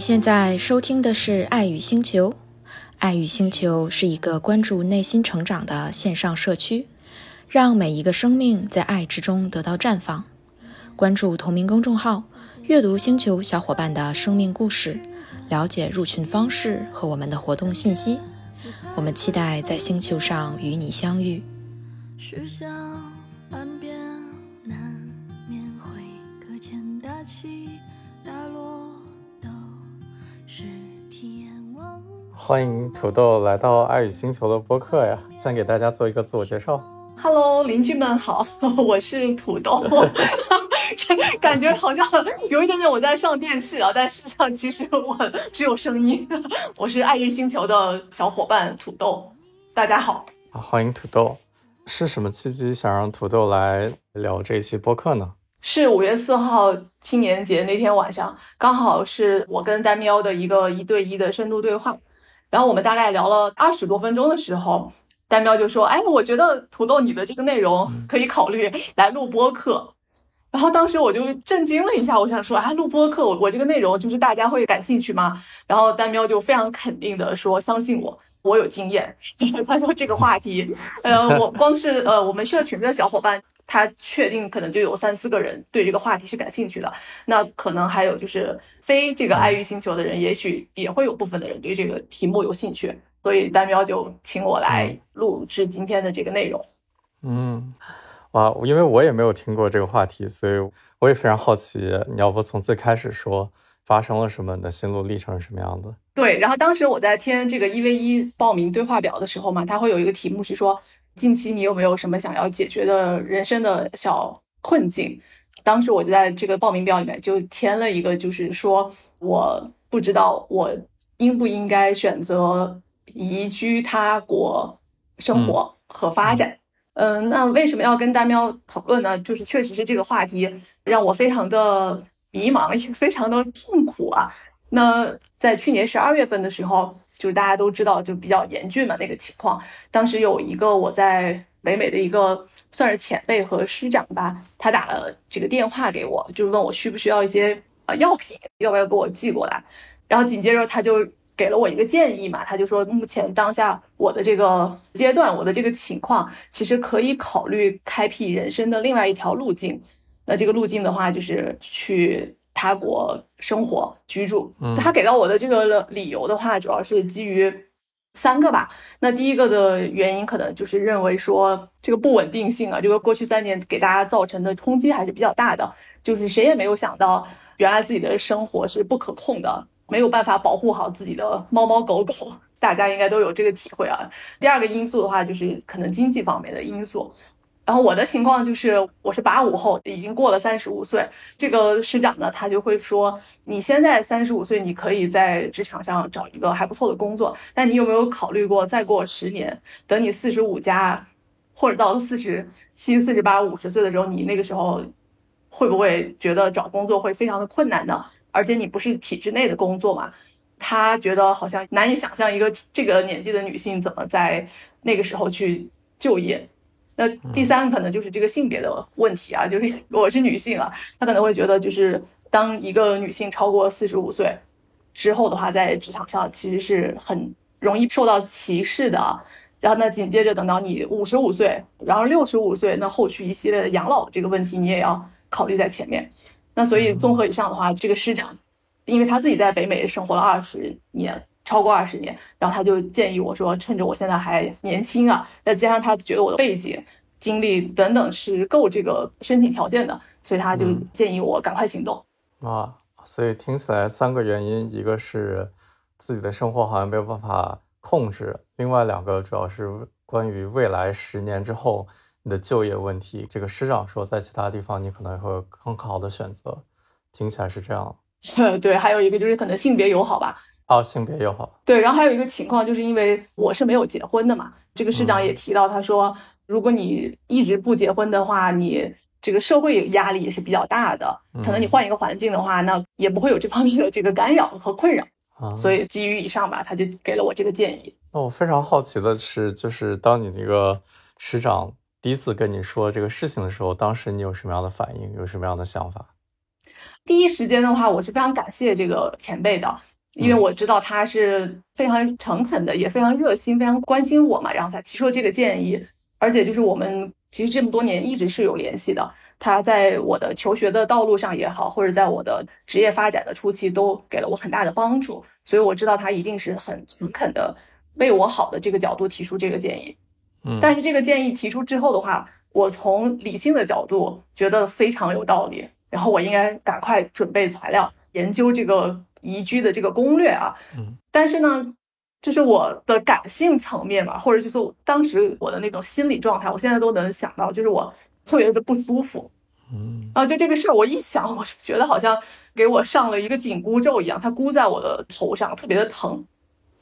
现在收听的是《爱与星球》，《爱与星球》是一个关注内心成长的线上社区，让每一个生命在爱之中得到绽放。关注同名公众号，阅读星球小伙伴的生命故事，了解入群方式和我们的活动信息。我们期待在星球上与你相遇。许下岸边欢迎土豆来到爱与星球的播客呀！先给大家做一个自我介绍。Hello，邻居们好，我是土豆。感觉好像有一点点我在上电视啊，但事实上其实我只有声音。我是爱乐星球的小伙伴土豆，大家好。啊，欢迎土豆。是什么契机想让土豆来聊这一期播客呢？是五月四号青年节那天晚上，刚好是我跟丹喵的一个一对一的深度对话。然后我们大概聊了二十多分钟的时候，丹喵就说：“哎，我觉得土豆你的这个内容可以考虑来录播课。”然后当时我就震惊了一下，我想说：“啊，录播课，我我这个内容就是大家会感兴趣吗？”然后丹喵就非常肯定的说：“相信我。”我有经验，他说这个话题，呃，我 光是呃我们社群的小伙伴，他确定可能就有三四个人对这个话题是感兴趣的，那可能还有就是非这个爱欲星球的人，也许也会有部分的人对这个题目有兴趣，所以单喵就请我来录制今天的这个内容。嗯，哇，因为我也没有听过这个话题，所以我也非常好奇，你要不从最开始说发生了什么，你的心路历程是什么样的？对，然后当时我在填这个一 v 一报名对话表的时候嘛，它会有一个题目是说，近期你有没有什么想要解决的人生的小困境？当时我就在这个报名表里面就填了一个，就是说我不知道我应不应该选择移居他国生活和发展。嗯，那为什么要跟大喵讨论呢？就是确实是这个话题让我非常的迷茫，也非常的痛苦啊。那在去年十二月份的时候，就是大家都知道，就比较严峻嘛那个情况。当时有一个我在北美的一个算是前辈和师长吧，他打了这个电话给我，就是问我需不需要一些呃药品，要不要给我寄过来。然后紧接着他就给了我一个建议嘛，他就说目前当下我的这个阶段，我的这个情况，其实可以考虑开辟人生的另外一条路径。那这个路径的话，就是去。他国生活居住，他给到我的这个理由的话，主要是基于三个吧。那第一个的原因可能就是认为说这个不稳定性啊，这个过去三年给大家造成的冲击还是比较大的。就是谁也没有想到，原来自己的生活是不可控的，没有办法保护好自己的猫猫狗狗。大家应该都有这个体会啊。第二个因素的话，就是可能经济方面的因素。然后我的情况就是，我是八五后，已经过了三十五岁。这个师长呢，他就会说，你现在三十五岁，你可以在职场上找一个还不错的工作，但你有没有考虑过，再过十年，等你四十五加，或者到了四十七、四十八、五十岁的时候，你那个时候会不会觉得找工作会非常的困难呢？而且你不是体制内的工作嘛？他觉得好像难以想象一个这个年纪的女性怎么在那个时候去就业。那第三个可能就是这个性别的问题啊，就是 我是女性啊，她可能会觉得就是当一个女性超过四十五岁之后的话，在职场上其实是很容易受到歧视的啊。然后那，紧接着等到你五十五岁，然后六十五岁，那后续一系列的养老这个问题你也要考虑在前面。那所以综合以上的话，这个师长，因为他自己在北美生活了二十年。超过二十年，然后他就建议我说，趁着我现在还年轻啊，再加上他觉得我的背景、经历等等是够这个申请条件的，所以他就建议我赶快行动。嗯、啊，所以听起来三个原因，一个是自己的生活好像没有办法控制，另外两个主要是关于未来十年之后你的就业问题。这个师长说，在其他地方你可能会有更好的选择，听起来是这样。对，还有一个就是可能性别友好吧。哦，性别友好。对，然后还有一个情况，就是因为我是没有结婚的嘛，这个师长也提到，他说，如果你一直不结婚的话，你这个社会压力也是比较大的，可能你换一个环境的话，那也不会有这方面的这个干扰和困扰。啊、所以基于以上吧，他就给了我这个建议。那我非常好奇的是，就是当你那个师长第一次跟你说这个事情的时候，当时你有什么样的反应，有什么样的想法？第一时间的话，我是非常感谢这个前辈的，因为我知道他是非常诚恳的，也非常热心，非常关心我嘛，然后才提出了这个建议。而且就是我们其实这么多年一直是有联系的，他在我的求学的道路上也好，或者在我的职业发展的初期都给了我很大的帮助，所以我知道他一定是很诚恳的为我好的这个角度提出这个建议。嗯，但是这个建议提出之后的话，我从理性的角度觉得非常有道理，然后我应该赶快准备材料，研究这个宜居的这个攻略啊。嗯，但是呢。这是我的感性层面吧，或者就是当时我的那种心理状态，我现在都能想到，就是我特别的不舒服，嗯啊，就这个事儿，我一想，我就觉得好像给我上了一个紧箍咒一样，它箍在我的头上，特别的疼，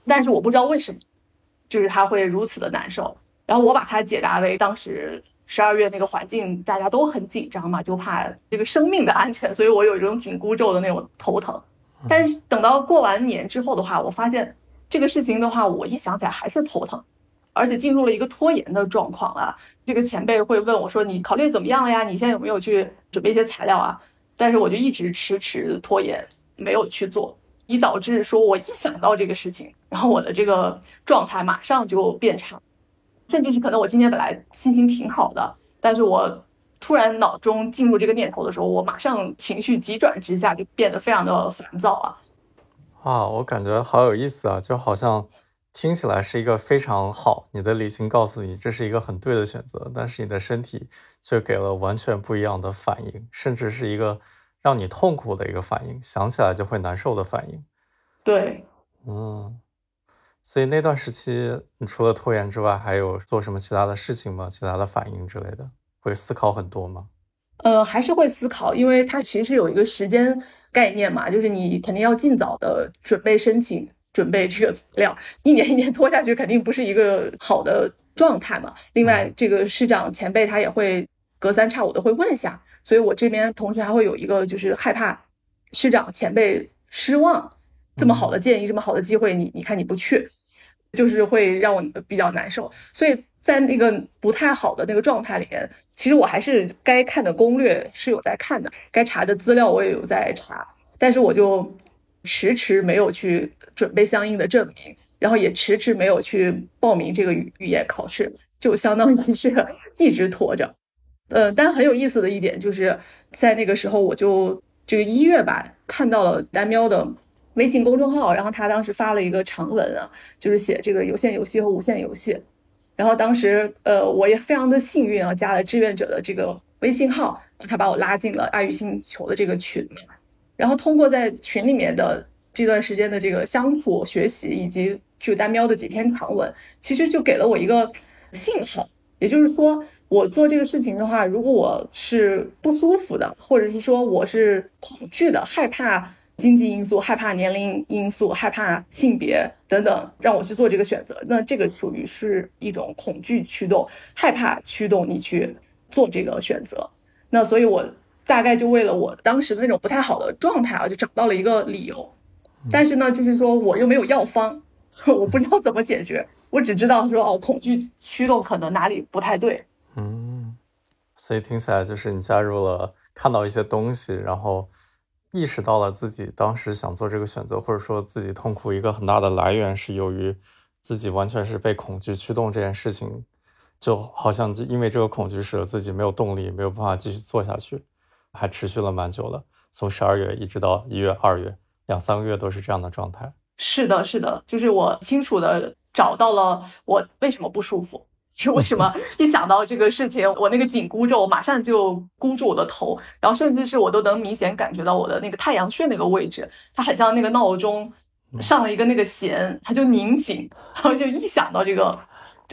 但是我不知道为什么，就是它会如此的难受。然后我把它解答为当时十二月那个环境大家都很紧张嘛，就怕这个生命的安全，所以我有一种紧箍咒的那种头疼。但是等到过完年之后的话，我发现。这个事情的话，我一想起来还是头疼，而且进入了一个拖延的状况啊。这个前辈会问我说：“你考虑怎么样了呀？你现在有没有去准备一些材料啊？”但是我就一直迟迟拖延，没有去做，以导致说我一想到这个事情，然后我的这个状态马上就变差，甚至是可能我今天本来心情挺好的，但是我突然脑中进入这个念头的时候，我马上情绪急转直下，就变得非常的烦躁啊。啊，我感觉好有意思啊，就好像听起来是一个非常好，你的理性告诉你这是一个很对的选择，但是你的身体却给了完全不一样的反应，甚至是一个让你痛苦的一个反应，想起来就会难受的反应。对，嗯，所以那段时期，你除了拖延之外，还有做什么其他的事情吗？其他的反应之类的，会思考很多吗？呃，还是会思考，因为它其实有一个时间。概念嘛，就是你肯定要尽早的准备申请，准备这个资料，一年一年 拖下去，肯定不是一个好的状态嘛。另外，这个师长前辈他也会隔三差五的会问一下，所以我这边同时还会有一个就是害怕师长前辈失望，这么好的建议，这么好的机会，你你看你不去，就是会让我比较难受。所以在那个不太好的那个状态里面。其实我还是该看的攻略是有在看的，该查的资料我也有在查，但是我就迟迟没有去准备相应的证明，然后也迟迟没有去报名这个语语言考试，就相当于是一直拖着。呃，但很有意思的一点就是在那个时候，我就这个一月吧，看到了丹喵的微信公众号，然后他当时发了一个长文啊，就是写这个有限游戏和无限游戏。然后当时，呃，我也非常的幸运啊，加了志愿者的这个微信号，他把我拉进了爱与星球的这个群。然后通过在群里面的这段时间的这个相处、学习，以及就单喵的几篇长文，其实就给了我一个信号，也就是说，我做这个事情的话，如果我是不舒服的，或者是说我是恐惧的、害怕。经济因素、害怕年龄因素、害怕性别等等，让我去做这个选择。那这个属于是一种恐惧驱动、害怕驱动你去做这个选择。那所以，我大概就为了我当时的那种不太好的状态啊，就找到了一个理由。但是呢，就是说我又没有药方，我不知道怎么解决。我只知道说哦，恐惧驱动可能哪里不太对。嗯，所以听起来就是你加入了，看到一些东西，然后。意识到了自己当时想做这个选择，或者说自己痛苦一个很大的来源是由于自己完全是被恐惧驱动这件事情，就好像就因为这个恐惧使得自己没有动力，没有办法继续做下去，还持续了蛮久了，从十二月一直到一月、二月，两三个月都是这样的状态。是的，是的，就是我清楚的找到了我为什么不舒服。就为什么 一想到这个事情，我那个紧箍咒马上就箍住我的头，然后甚至是我都能明显感觉到我的那个太阳穴那个位置，它很像那个闹钟上了一个那个弦，它就拧紧，然后就一想到这个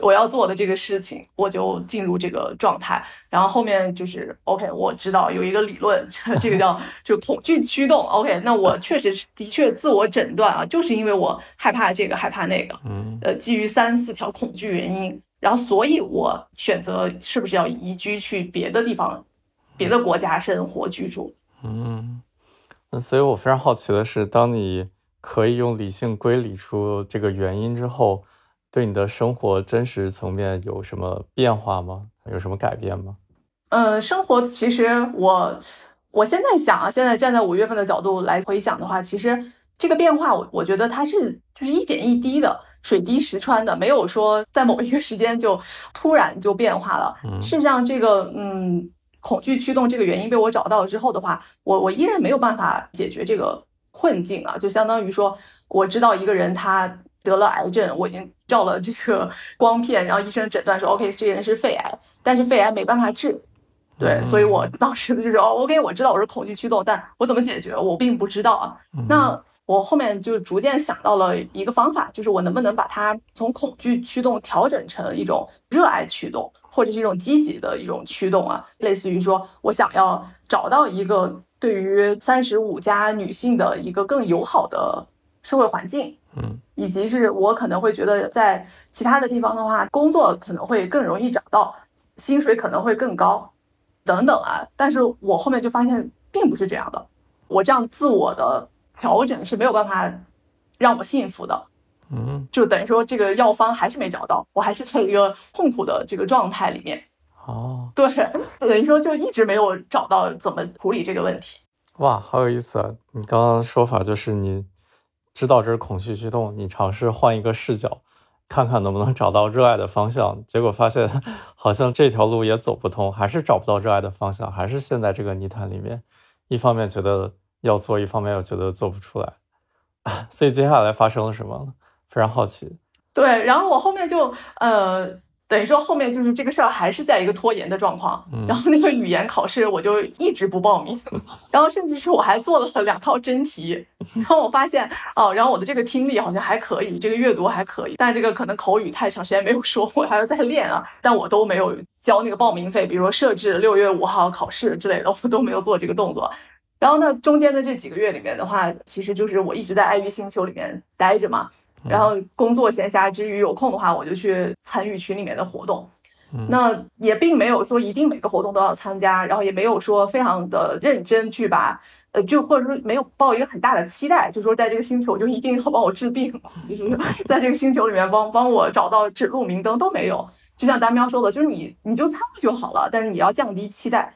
我要做的这个事情，我就进入这个状态。然后后面就是 OK，我知道有一个理论，这个叫 就恐惧驱动。OK，那我确实是的确自我诊断啊，就是因为我害怕这个害怕那个，嗯，呃，基于三四条恐惧原因。然后，所以我选择是不是要移居去别的地方、别的国家生活居住？嗯，那所以我非常好奇的是，当你可以用理性归理出这个原因之后，对你的生活真实层面有什么变化吗？有什么改变吗？呃，生活其实我我现在想啊，现在站在五月份的角度来回想的话，其实这个变化，我我觉得它是就是一点一滴的，水滴石穿的，没有说在某一个时间就突然就变化了。事实上，这个嗯，恐惧驱动这个原因被我找到了之后的话，我我依然没有办法解决这个困境啊，就相当于说，我知道一个人他。得了癌症，我已经照了这个 光片，然后医生诊断说，OK，这人是肺癌，但是肺癌没办法治，对，所以我当时就是哦，OK，我知道我是恐惧驱动，但我怎么解决，我并不知道啊。那我后面就逐渐想到了一个方法，就是我能不能把它从恐惧驱动调整成一种热爱驱动，或者是一种积极的一种驱动啊，类似于说我想要找到一个对于三十五加女性的一个更友好的社会环境。嗯，以及是我可能会觉得在其他的地方的话，工作可能会更容易找到，薪水可能会更高，等等啊。但是我后面就发现并不是这样的，我这样自我的调整是没有办法让我幸福的。嗯，就等于说这个药方还是没找到，我还是在一个痛苦的这个状态里面。哦，对，等于说就一直没有找到怎么处理这个问题。哇，好有意思啊！你刚刚说法就是你。知道这是恐惧驱动，你尝试换一个视角，看看能不能找到热爱的方向。结果发现 好像这条路也走不通，还是找不到热爱的方向，还是陷在这个泥潭里面。一方面觉得要做，一方面又觉得做不出来。所以接下来发生了什么？非常好奇。对，然后我后面就呃。等于说后面就是这个事儿还是在一个拖延的状况，然后那个语言考试我就一直不报名，然后甚至是我还做了两套真题，然后我发现哦，然后我的这个听力好像还可以，这个阅读还可以，但这个可能口语太长时间没有说，我还要再练啊，但我都没有交那个报名费，比如说设置六月五号考试之类的，我都没有做这个动作。然后呢，中间的这几个月里面的话，其实就是我一直在爱欲星球里面待着嘛。然后工作闲暇之余有空的话，我就去参与群里面的活动。那也并没有说一定每个活动都要参加，然后也没有说非常的认真去把，呃，就或者说没有抱一个很大的期待，就说在这个星球就一定要帮我治病，就是 在这个星球里面帮帮我找到指路明灯都没有。就像丹喵说的，就是你你就参与就好了，但是你要降低期待。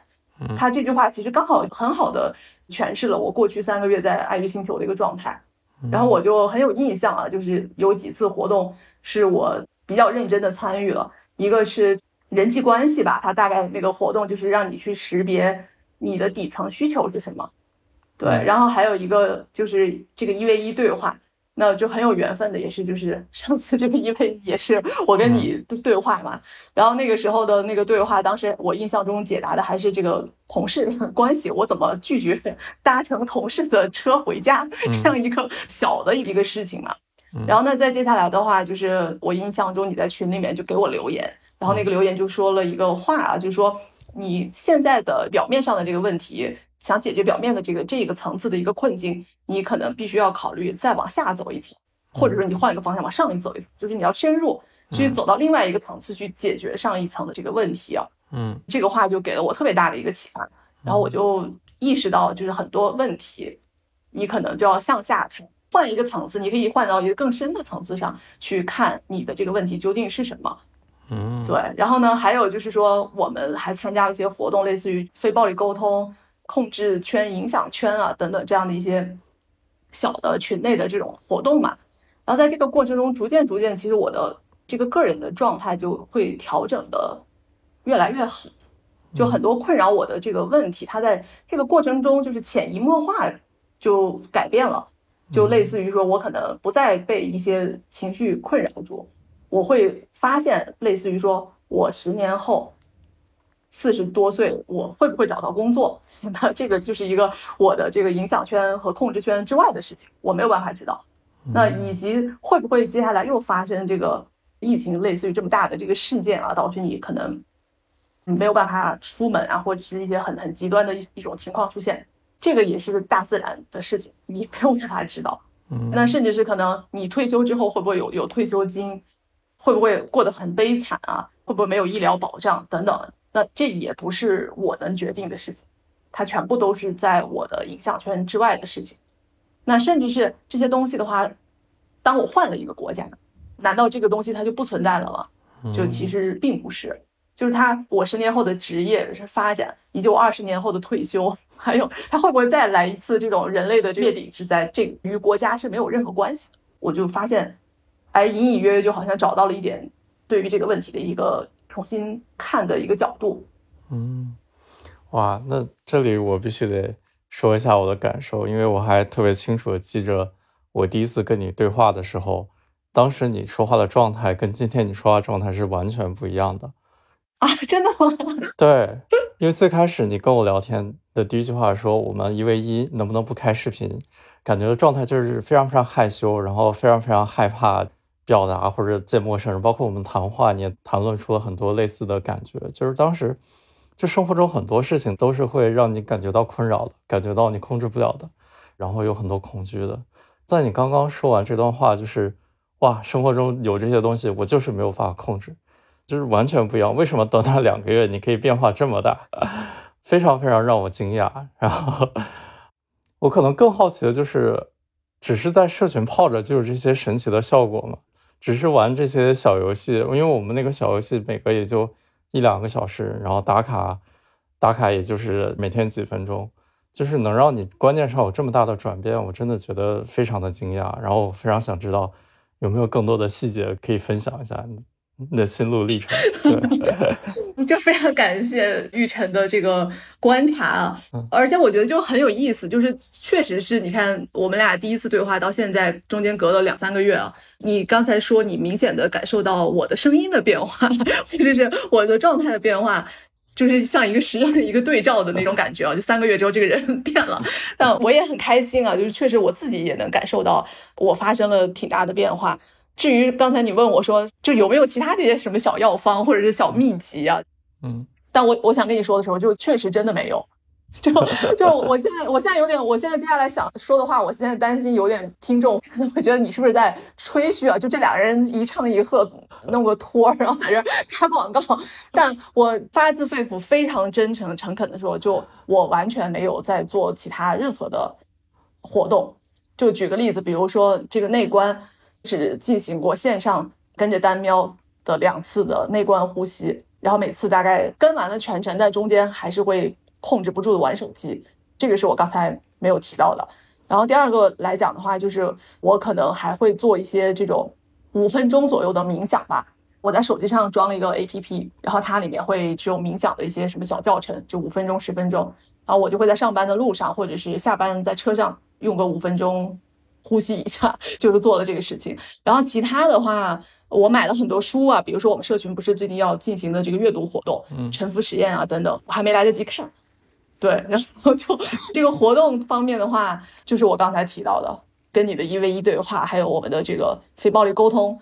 他这句话其实刚好很好的诠释了我过去三个月在爱鱼星球的一个状态。然后我就很有印象啊，就是有几次活动是我比较认真的参与了，一个是人际关系吧，它大概那个活动就是让你去识别你的底层需求是什么，对，然后还有一个就是这个一 v 一对话。那就很有缘分的，也是就是 上次这个因为也是我跟你对话嘛，然后那个时候的那个对话，当时我印象中解答的还是这个同事 关系，我怎么拒绝 搭乘同事的车回家这样一个小的一个事情嘛。然后那再接下来的话，就是我印象中你在群里面就给我留言，然后那个留言就说了一个话啊，就是说你现在的表面上的这个问题。想解决表面的这个这个层次的一个困境，你可能必须要考虑再往下走一层，或者说你换一个方向往上一走一，就是你要深入去走到另外一个层次去解决上一层的这个问题啊。嗯，这个话就给了我特别大的一个启发，然后我就意识到，就是很多问题，你可能就要向下看，换一个层次，你可以换到一个更深的层次上去看你的这个问题究竟是什么。嗯，对。然后呢，还有就是说，我们还参加了一些活动，类似于非暴力沟通。控制圈、影响圈啊等等这样的一些小的群内的这种活动嘛，然后在这个过程中，逐渐逐渐，其实我的这个个人的状态就会调整的越来越好，就很多困扰我的这个问题，它在这个过程中就是潜移默化就改变了，就类似于说我可能不再被一些情绪困扰住，我会发现类似于说我十年后。四十多岁，我会不会找到工作？那这个就是一个我的这个影响圈和控制圈之外的事情，我没有办法知道。那以及会不会接下来又发生这个疫情，类似于这么大的这个事件啊，导致你可能没有办法出门啊，或者是一些很很极端的一一种情况出现？这个也是大自然的事情，你没有办法知道。那甚至是可能你退休之后会不会有有退休金？会不会过得很悲惨啊？会不会没有医疗保障等等？那这也不是我能决定的事情，它全部都是在我的影响圈之外的事情。那甚至是这些东西的话，当我换了一个国家，难道这个东西它就不存在了吗？就其实并不是。就是他我十年后的职业是发展，以及我二十年后的退休，还有他会不会再来一次这种人类的灭顶之灾，这与国家是没有任何关系的。我就发现，哎，隐隐约约就好像找到了一点对于这个问题的一个重新看的一个角度。嗯，哇，那这里我必须得说一下我的感受，因为我还特别清楚的记着我第一次跟你对话的时候，当时你说话的状态跟今天你说话状态是完全不一样的。啊，真的吗？对，因为最开始你跟我聊天的第一句话说我们一 v 一能不能不开视频，感觉的状态就是非常非常害羞，然后非常非常害怕表达或者见陌生人，包括我们谈话你也谈论出了很多类似的感觉，就是当时就生活中很多事情都是会让你感觉到困扰的，感觉到你控制不了的，然后有很多恐惧的。在你刚刚说完这段话，就是哇，生活中有这些东西，我就是没有办法控制。就是完全不一样，为什么短短两个月你可以变化这么大？非常非常让我惊讶。然后我可能更好奇的就是，只是在社群泡着就有这些神奇的效果吗？只是玩这些小游戏，因为我们那个小游戏每个也就一两个小时，然后打卡打卡也就是每天几分钟，就是能让你观念上有这么大的转变，我真的觉得非常的惊讶。然后我非常想知道有没有更多的细节可以分享一下。你的心路历程，对 就非常感谢玉晨的这个观察啊，而且我觉得就很有意思，就是确实是你看我们俩第一次对话到现在中间隔了两三个月啊，你刚才说你明显的感受到我的声音的变化，或者是我的状态的变化，就是像一个实验的一个对照的那种感觉啊，就三个月之后这个人 变了，但我也很开心啊，就是确实我自己也能感受到我发生了挺大的变化。至于刚才你问我说，就有没有其他的一些什么小药方或者是小秘籍啊？嗯，但我我想跟你说的时候，就确实真的没有。就 就我现在，我现在有点，我现在接下来想说的话，我现在担心有点听众会觉得你是不是在吹嘘啊？就这俩人一唱一和，弄个托，然后在这插广告。但我发自肺腑、非常真诚、诚恳的说，就我完全没有在做其他任何的活动。就举个例子，比如说这个内观。只进行过线上跟着丹喵的两次的内观呼吸，然后每次大概跟完了全程，但中间还是会控制不住的玩手机，这个是我刚才没有提到的。然后第二个来讲的话，就是我可能还会做一些这种五分钟左右的冥想吧。我在手机上装了一个 APP，然后它里面会只有冥想的一些什么小教程，就五分钟、十分钟。然后我就会在上班的路上，或者是下班在车上用个五分钟。呼吸一下，就是做了这个事情。然后其他的话，我买了很多书啊，比如说我们社群不是最近要进行的这个阅读活动，嗯，沉浮实验啊等等，我还没来得及看。对，然后就这个活动方面的话，就是我刚才提到的，跟你的一 v 一对话，还有我们的这个非暴力沟通，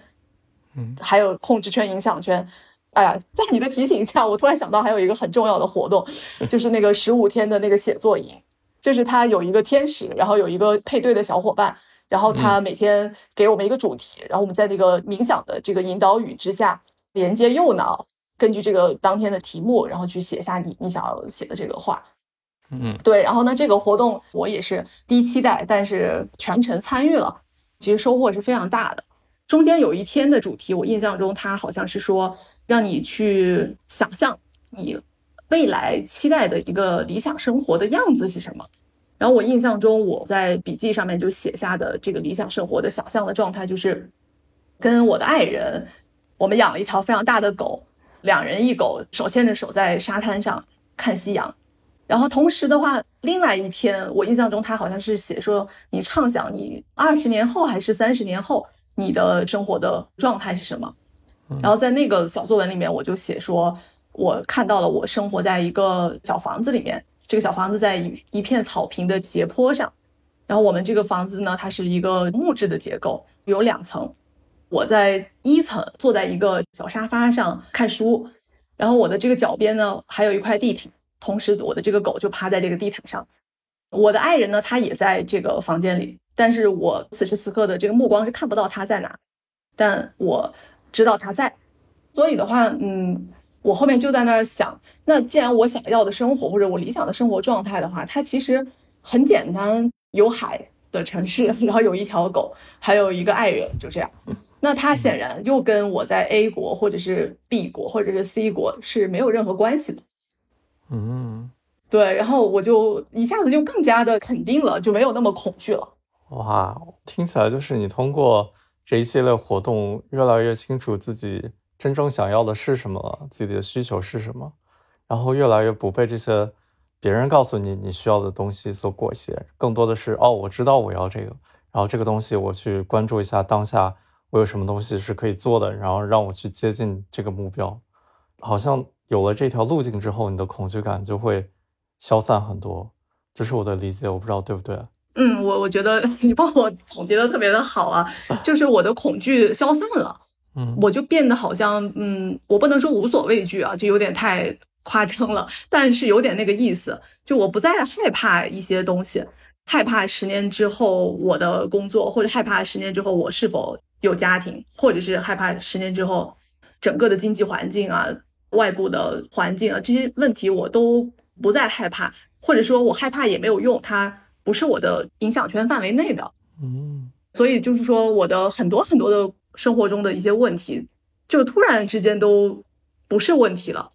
嗯，还有控制圈、影响圈。哎呀，在你的提醒下，我突然想到还有一个很重要的活动，就是那个十五天的那个写作营，就是他有一个天使，然后有一个配对的小伙伴。然后他每天给我们一个主题，然后我们在这个冥想的这个引导语之下，连接右脑，根据这个当天的题目，然后去写下你你想要写的这个话。嗯，对。然后呢，这个活动我也是第一期待，但是全程参与了，其实收获是非常大的。中间有一天的主题，我印象中他好像是说让你去想象你未来期待的一个理想生活的样子是什么。然后我印象中，我在笔记上面就写下的这个理想生活的想象的状态，就是跟我的爱人，我们养了一条非常大的狗，两人一狗手牵着手在沙滩上看夕阳。然后同时的话，另外一天我印象中他好像是写说，你畅想你二十年后还是三十年后你的生活的状态是什么？然后在那个小作文里面，我就写说，我看到了我生活在一个小房子里面。这个小房子在一一片草坪的斜坡上，然后我们这个房子呢，它是一个木质的结构，有两层。我在一层坐在一个小沙发上看书，然后我的这个脚边呢还有一块地毯，同时我的这个狗就趴在这个地毯上。我的爱人呢，他也在这个房间里，但是我此时此刻的这个目光是看不到他在哪，但我知道他在，所以的话，嗯。我后面就在那儿想，那既然我想要的生活或者我理想的生活状态的话，它其实很简单，有海的城市，然后有一条狗，还有一个爱人，就这样。那它显然又跟我在 A 国或者是 B 国或者是 C 国是没有任何关系的。嗯，对，然后我就一下子就更加的肯定了，就没有那么恐惧了。哇，听起来就是你通过这一系列活动，越来越清楚自己真正想要的是什么，自己的需求是什么，然后越来越不被这些别人告诉你你需要的东西所裹挟，更多的是哦，我知道我要这个，然后这个东西我去关注一下当下我有什么东西是可以做的，然后让我去接近这个目标，好像有了这条路径之后，你的恐惧感就会消散很多，这是我的理解，我不知道对不对。嗯，我我觉得 你帮我总结的特别的好啊，就是我的恐惧消散了，嗯，我就变得好像，嗯，我不能说无所畏惧啊，就有点太夸张了，但是有点那个意思，就我不再害怕一些东西，害怕十年之后我的工作，或者害怕十年之后我是否有家庭，或者是害怕十年之后整个的经济环境啊、外部的环境啊这些问题我都不再害怕，或者说我害怕也没有用，它。不是我的影响圈范围内的，嗯，所以就是说，我的很多很多的生活中的一些问题，就突然之间都不是问题了。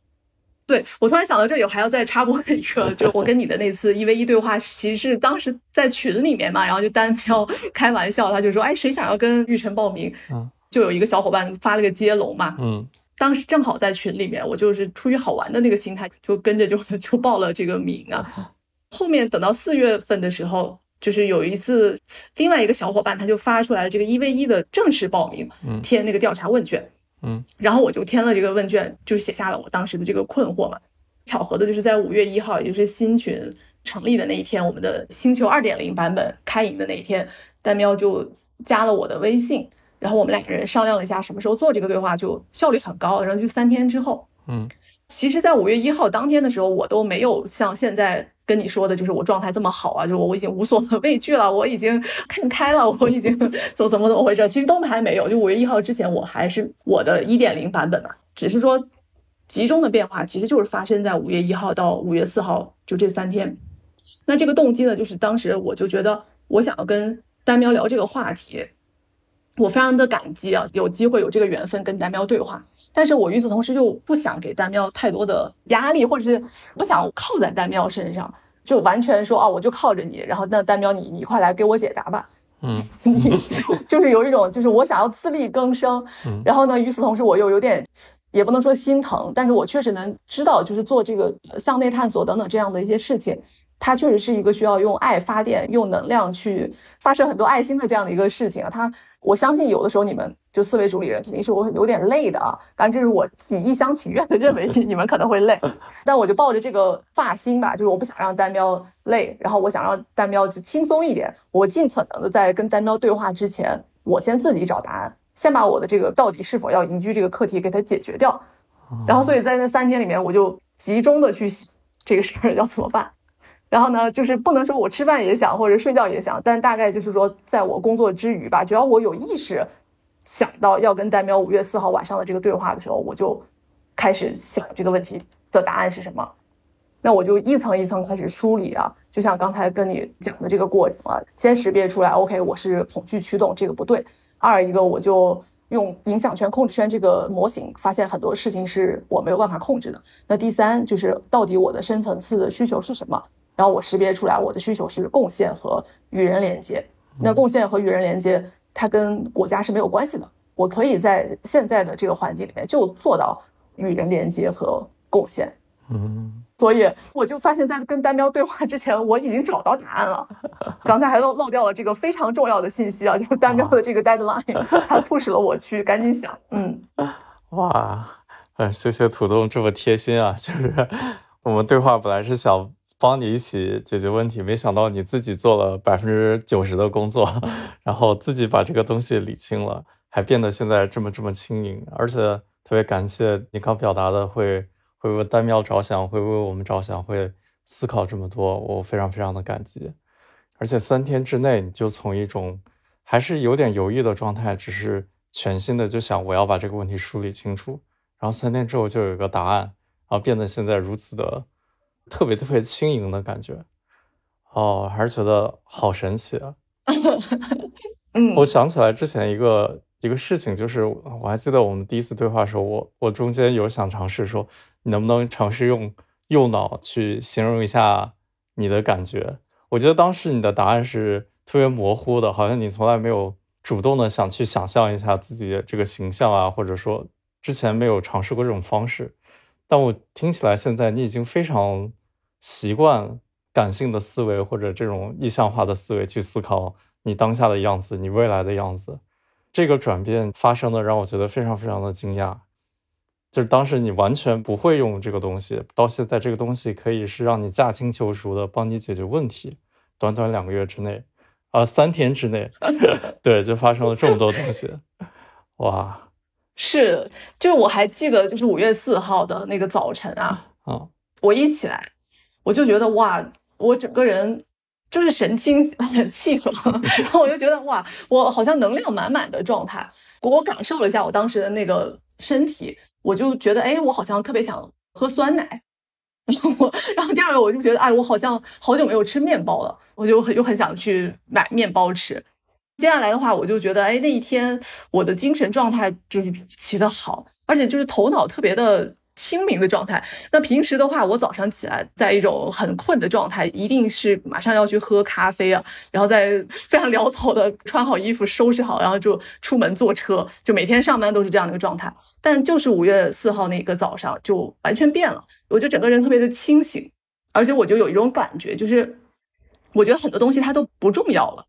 对我突然想到这里，我还要再插播一个，就我跟你的那次一 v 一对话，其实是当时在群里面嘛，然后就单挑 开玩笑，他就说，哎，谁想要跟玉晨报名？嗯，就有一个小伙伴发了个接龙嘛，嗯，当时正好在群里面，我就是出于好玩的那个心态，就跟着就 就报了这个名啊。后面等到四月份的时候，就是有一次，另外一个小伙伴他就发出来了这个一 v 一的正式报名，填那个调查问卷，嗯，然后我就填了这个问卷，就写下了我当时的这个困惑嘛。巧合的就是在五月一号，也就是新群成立的那一天，我们的星球二点零版本开营的那一天，丹喵就加了我的微信，然后我们两个人商量了一下什么时候做这个对话，就效率很高，然后就三天之后，嗯，其实，在五月一号当天的时候，我都没有像现在。跟你说的就是我状态这么好啊，就我我已经无所畏惧了，我已经看开了，我已经 怎怎么怎么回事？其实都还没有，就五月一号之前，我还是我的一点零版本嘛，只是说集中的变化其实就是发生在五月一号到五月四号就这三天。那这个动机呢，就是当时我就觉得我想要跟丹喵聊这个话题，我非常的感激啊，有机会有这个缘分跟丹喵对话。但是我与此同时又不想给丹喵太多的压力，或者是不想靠在丹喵身上，就完全说啊，我就靠着你，然后那丹喵你你快来给我解答吧。嗯，就是有一种就是我想要自力更生，然后呢，与此同时我又有点也不能说心疼，但是我确实能知道，就是做这个向内探索等等这样的一些事情，它确实是一个需要用爱发电、用能量去发射很多爱心的这样的一个事情啊，它。我相信有的时候你们就四位主理人肯定是我有点累的啊，当然这是我自己一厢情愿的认为 你们可能会累，但我就抱着这个发心吧，就是我不想让单喵累，然后我想让单喵就轻松一点，我尽可能的在跟单喵对话之前，我先自己找答案，先把我的这个到底是否要移居这个课题给它解决掉，然后所以在那三天里面，我就集中的去想这个事儿要怎么办。然后呢，就是不能说我吃饭也想，或者睡觉也想，但大概就是说，在我工作之余吧，只要我有意识想到要跟戴喵五月四号晚上的这个对话的时候，我就开始想这个问题的答案是什么。那我就一层一层开始梳理啊，就像刚才跟你讲的这个过程啊，先识别出来，OK，我是恐惧驱动，这个不对。二一个，我就用影响圈、控制圈这个模型，发现很多事情是我没有办法控制的。那第三就是到底我的深层次的需求是什么？然后我识别出来，我的需求是贡献和与人连接。那贡献和与人连接，它跟国家是没有关系的。我可以在现在的这个环境里面就做到与人连接和贡献。嗯，所以我就发现，在跟丹喵对话之前，我已经找到答案了。刚才还漏漏掉了这个非常重要的信息啊，就是丹喵的这个 deadline，它 促使了我去赶紧想。嗯，哇，嗯，谢谢土豆这么贴心啊，就是我们对话本来是想。帮你一起解决问题，没想到你自己做了百分之九十的工作，然后自己把这个东西理清了，还变得现在这么这么轻盈，而且特别感谢你刚表达的会会为丹喵着想，会为我们着想，会思考这么多，我非常非常的感激。而且三天之内你就从一种还是有点犹豫的状态，只是全新的就想我要把这个问题梳理清楚，然后三天之后就有一个答案，然后变得现在如此的。特别特别轻盈的感觉，哦，还是觉得好神奇啊！嗯，我想起来之前一个一个事情，就是我还记得我们第一次对话的时候，我我中间有想尝试说，你能不能尝试用右脑去形容一下你的感觉？我觉得当时你的答案是特别模糊的，好像你从来没有主动的想去想象一下自己的这个形象啊，或者说之前没有尝试过这种方式。但我听起来现在你已经非常习惯感性的思维或者这种意象化的思维去思考你当下的样子，你未来的样子。这个转变发生的让我觉得非常非常的惊讶，就是当时你完全不会用这个东西，到现在这个东西可以是让你驾轻就熟的帮你解决问题。短短两个月之内，啊，三天之内，对，就发生了这么多东西，哇！是，就是我还记得，就是五月四号的那个早晨啊，啊，我一起来，我就觉得哇，我整个人就是神清 气爽，然后我就觉得哇，我好像能量满满的状态。我感受了一下我当时的那个身体，我就觉得哎，我好像特别想喝酸奶。然后我，然后第二个我就觉得哎，我好像好久没有吃面包了，我就很就很想去买面包吃。接下来的话，我就觉得，哎，那一天我的精神状态就是起得好，而且就是头脑特别的清明的状态。那平时的话，我早上起来在一种很困的状态，一定是马上要去喝咖啡啊，然后再 非常潦草的穿好衣服、收拾好，然后就出门坐车，就每天上班都是这样的一个状态。但就是五月四号那个早上就完全变了，我就整个人特别的清醒，而且我就有一种感觉，就是我觉得很多东西它都不重要了。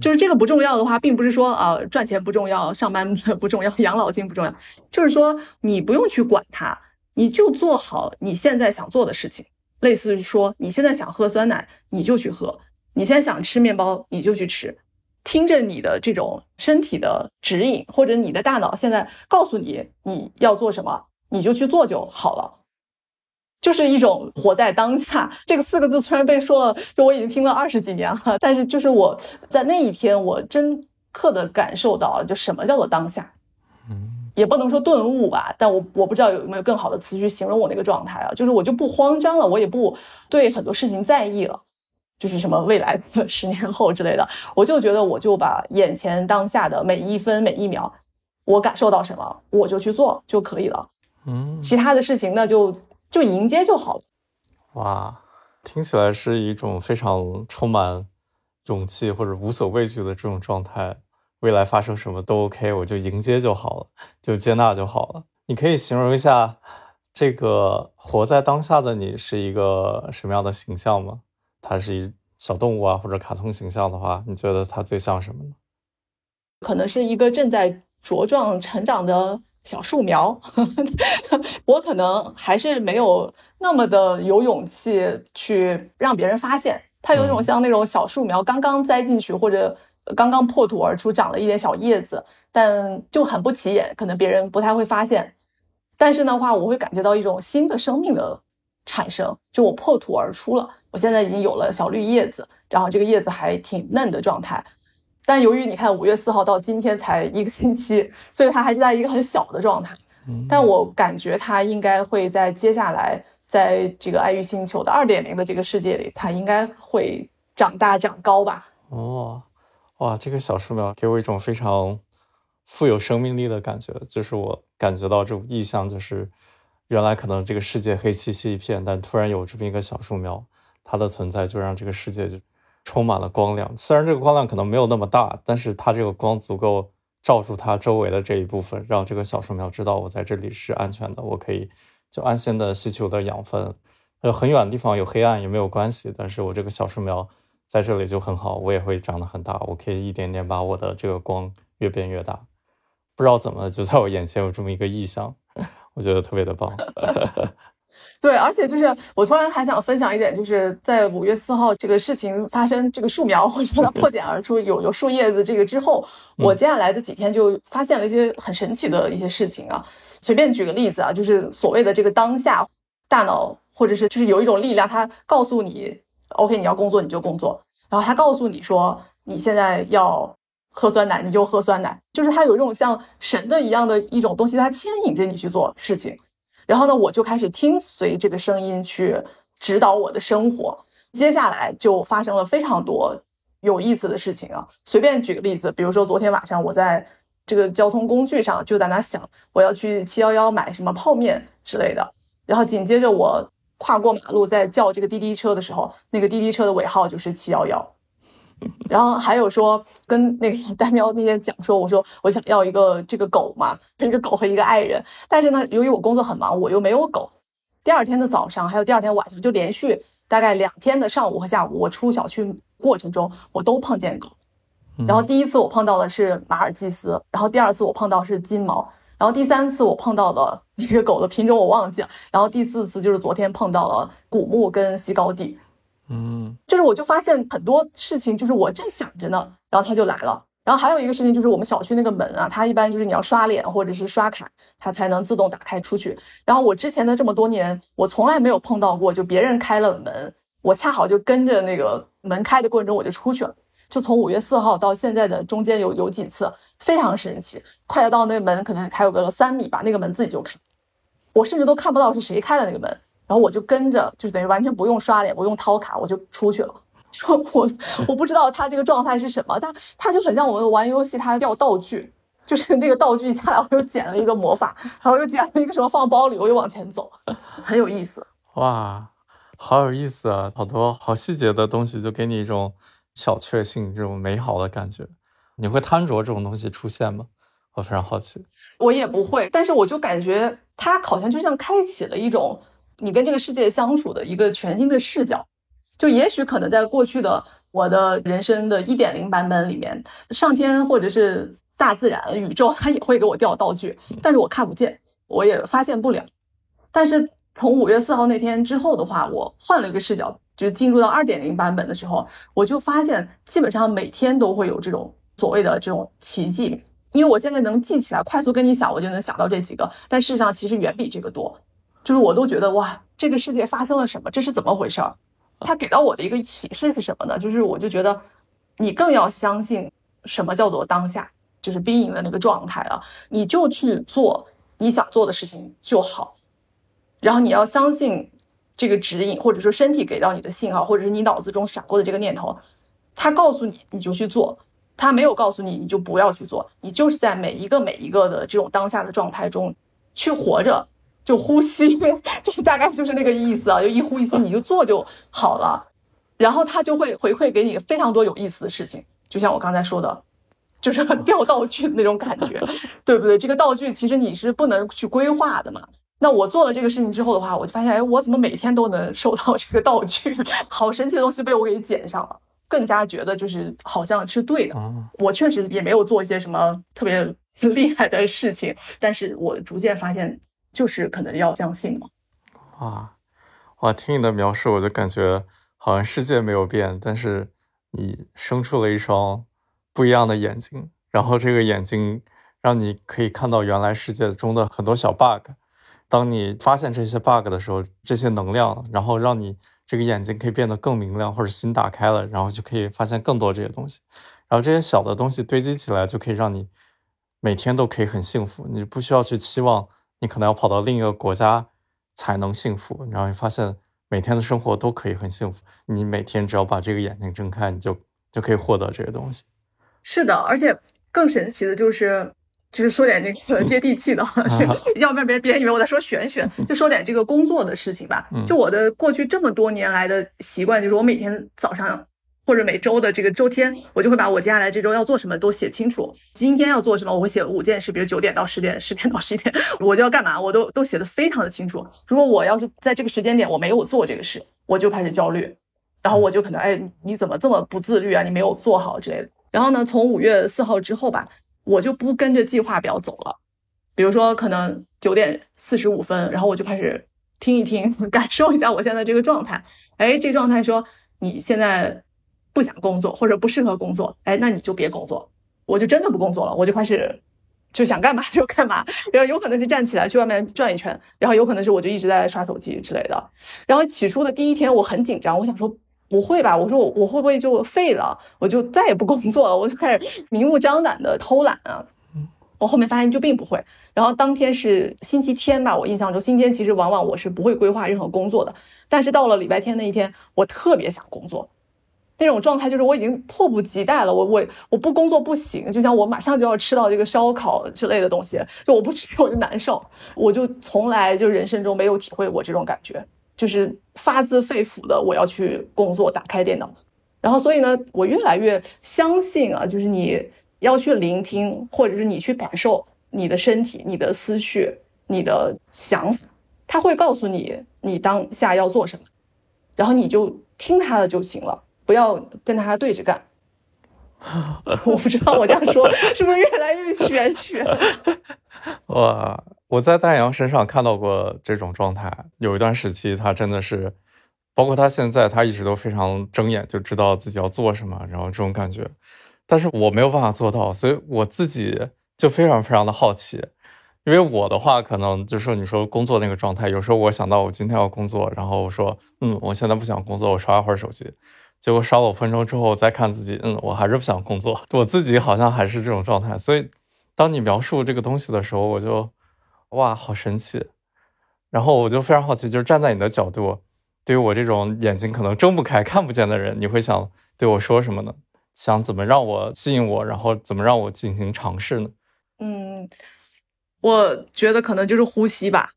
就是这个不重要的话，并不是说啊赚钱不重要，上班 不重要，养老金不重要，就是说你不用去管它，你就做好你现在想做的事情。类似于说你现在想喝酸奶，你就去喝；你现在想吃面包，你就去吃。听着你的这种身体的指引，或者你的大脑现在告诉你你要做什么，你就去做就好了。就是一种活在当下。这个四个字，虽然被说了，就我已经听了二十几年了，但是就是我在那一天，我真刻的感受到，就什么叫做当下，嗯，也不能说顿悟吧，但我我不知道有没有更好的词去形容我那个状态啊，就是我就不慌张了，我也不对很多事情在意了，就是什么未来十年后之类的，我就觉得我就把眼前当下的每一分每一秒，我感受到什么，我就去做就可以了，嗯，其他的事情那就。就迎接就好了。哇，听起来是一种非常充满勇气或者无所畏惧的这种状态。未来发生什么都 OK，我就迎接就好了，就接纳就好了。你可以形容一下这个活在当下的你是一个什么样的形象吗？它是一小动物啊，或者卡通形象的话，你觉得它最像什么呢？可能是一个正在茁壮成长的。小树苗，我可能还是没有那么的有勇气去让别人发现。它有一种像那种小树苗刚刚栽进去或者刚刚破土而出，长了一点小叶子，但就很不起眼，可能别人不太会发现。但是的话，我会感觉到一种新的生命的产生，就我破土而出了，我现在已经有了小绿叶子，然后这个叶子还挺嫩的状态。但由于你看五月四号到今天才一个星期，所以它还是在一个很小的状态。但我感觉它应该会在接下来，在这个爱玉星球的二点零的这个世界里，它应该会长大长高吧。哦，哇，这个小树苗给我一种非常富有生命力的感觉，就是我感觉到这种意象，就是原来可能这个世界黑漆漆一片，但突然有这么一个小树苗，它的存在就让这个世界就。充满了光亮，虽然这个光亮可能没有那么大，但是它这个光足够照住它周围的这一部分，让这个小树苗知道我在这里是安全的，我可以就安心的吸取我的养分。呃，很远的地方有黑暗也没有关系，但是我这个小树苗在这里就很好，我也会长得很大，我可以一点点把我的这个光越变越大。不知道怎么就在我眼前有这么一个意象，我觉得特别的棒。对，而且就是我突然还想分享一点，就是在五月四号这个事情发生，这个树苗或者说它破茧而出有有树叶子这个之后，我接下来的几天就发现了一些很神奇的一些事情啊。随便举个例子啊，就是所谓的这个当下大脑，或者是就是有一种力量，它告诉你，OK，你要工作你就工作，然后它告诉你说你现在要喝酸奶你就喝酸奶，就是它有一种像神的一样的一种东西，它牵引着你去做事情。然后呢，我就开始听随这个声音去指导我的生活。接下来就发生了非常多有意思的事情啊。随便举个例子，比如说昨天晚上我在这个交通工具上，就在那想我要去七幺幺买什么泡面之类的。然后紧接着我跨过马路在叫这个滴滴车的时候，那个滴滴车的尾号就是七幺幺。然后还有说跟那个丹喵那天讲说，我说我想要一个这个狗嘛，一个狗和一个爱人。但是呢，由于我工作很忙，我又没有狗。第二天的早上，还有第二天晚上，就连续大概两天的上午和下午，我出小区过程中，我都碰见狗。然后第一次我碰到的是马尔济斯，然后第二次我碰到是金毛，然后第三次我碰到的那个狗的品种我忘记了，然后第四次就是昨天碰到了古牧跟西高地。嗯，就是我就发现很多事情，就是我正想着呢，然后他就来了。然后还有一个事情就是我们小区那个门啊，它一般就是你要刷脸或者是刷卡，它才能自动打开出去。然后我之前的这么多年，我从来没有碰到过，就别人开了门，我恰好就跟着那个门开的过程中我就出去了。就从五月四号到现在的中间有有几次非常神奇，快要到那门可能还有个三米吧，那个门自己就开，我甚至都看不到是谁开的那个门。然后我就跟着，就等于完全不用刷脸，不用掏卡，我就出去了。就我我不知道他这个状态是什么，但他就很像我们玩游戏，他掉道具，就是那个道具下来，我又捡了一个魔法，然后又捡了一个什么放包里，我又往前走，很有意思。哇，好有意思啊！好多好细节的东西，就给你一种小确幸，这种美好的感觉。你会贪着这种东西出现吗？我非常好奇。我也不会，但是我就感觉他好像就像开启了一种。你跟这个世界相处的一个全新的视角，就也许可能在过去的我的人生的一点零版本里面，上天或者是大自然、宇宙，它也会给我掉道具，但是我看不见，我也发现不了。但是从五月四号那天之后的话，我换了一个视角，就进入到二点零版本的时候，我就发现基本上每天都会有这种所谓的这种奇迹，因为我现在能记起来，快速跟你想，我就能想到这几个，但事实上其实远比这个多。就是我都觉得哇，这个世界发生了什么？这是怎么回事儿？他给到我的一个启示是什么呢？就是我就觉得，你更要相信什么叫做当下，就是 being 的那个状态啊，你就去做你想做的事情就好。然后你要相信这个指引，或者说身体给到你的信号，或者是你脑子中闪过的这个念头，他告诉你你就去做，他没有告诉你你就不要去做。你就是在每一个每一个的这种当下的状态中去活着。就呼吸，这大概就是那个意思啊，就一呼一吸，你就做就好了，然后他就会回馈给你非常多有意思的事情，就像我刚才说的，就是掉道具的那种感觉，对不对？这个道具其实你是不能去规划的嘛。那我做了这个事情之后的话，我就发现，哎，我怎么每天都能收到这个道具？好神奇的东西被我给捡上了，更加觉得就是好像是对的。我确实也没有做一些什么特别厉害的事情，但是我逐渐发现。就是可能要相信嘛。哇，哇！听你的描述，我就感觉好像世界没有变，但是你生出了一双不一样的眼睛，然后这个眼睛让你可以看到原来世界中的很多小 bug。当你发现这些 bug 的时候，这些能量，然后让你这个眼睛可以变得更明亮，或者心打开了，然后就可以发现更多这些东西。然后这些小的东西堆积起来，就可以让你每天都可以很幸福。你不需要去期望。你可能要跑到另一个国家才能幸福，然后你发现每天的生活都可以很幸福。你每天只要把这个眼睛睁开，你就就可以获得这个东西。是的，而且更神奇的就是，就是说点那个接地气的，要不然别人别人以为我在说玄学，就说点这个工作的事情吧。就我的过去这么多年来的习惯，就是我每天早上。或者每周的这个周天，我就会把我接下来这周要做什么都写清楚。今天要做什么，我会写五件事，比如九点到十点，十点到十一点，我就要干嘛，我都都写的非常的清楚。如果我要是在这个时间点我没有做这个事，我就开始焦虑，然后我就可能哎，你怎么这么不自律啊？你没有做好之类的。然后呢，从五月四号之后吧，我就不跟着计划表走了。比如说，可能九点四十五分，然后我就开始听一听，感受一下我现在这个状态。哎，这状态说你现在。不想工作或者不适合工作，哎，那你就别工作，我就真的不工作了，我就开始就想干嘛就干嘛，然后有可能是站起来去外面转一圈，然后有可能是我就一直在刷手机之类的。然后起初的第一天我很紧张，我想说不会吧，我说我我会不会就废了，我就再也不工作了，我就开始明目张胆的偷懒啊。我后面发现就并不会。然后当天是星期天吧，我印象中星期天其实往往我是不会规划任何工作的，但是到了礼拜天那一天，我特别想工作。那种状态就是我已经迫不及待了，我我我不工作不行，就像我马上就要吃到这个烧烤之类的东西，就我不吃我就难受，我就从来就人生中没有体会过这种感觉，就是发自肺腑的我要去工作，打开电脑，然后所以呢，我越来越相信啊，就是你要去聆听，或者是你去感受你的身体、你的思绪、你的想法，他会告诉你你当下要做什么，然后你就听他的就行了。不要跟他对着干。我不知道我这样说 是不是越来越玄学。哇，我在大洋身上看到过这种状态。有一段时期，他真的是，包括他现在，他一直都非常睁眼，就知道自己要做什么，然后这种感觉。但是我没有办法做到，所以我自己就非常非常的好奇。因为我的话，可能就是说，你说工作那个状态，有时候我想到我今天要工作，然后我说，嗯，我现在不想工作，我刷一会儿手机。结果刷了五分钟之后再看自己，嗯，我还是不想工作。我自己好像还是这种状态，所以当你描述这个东西的时候，我就哇，好神奇。然后我就非常好奇，就是站在你的角度，对于我这种眼睛可能睁不开、看不见的人，你会想对我说什么呢？想怎么让我吸引我，然后怎么让我进行尝试呢？嗯，我觉得可能就是呼吸吧。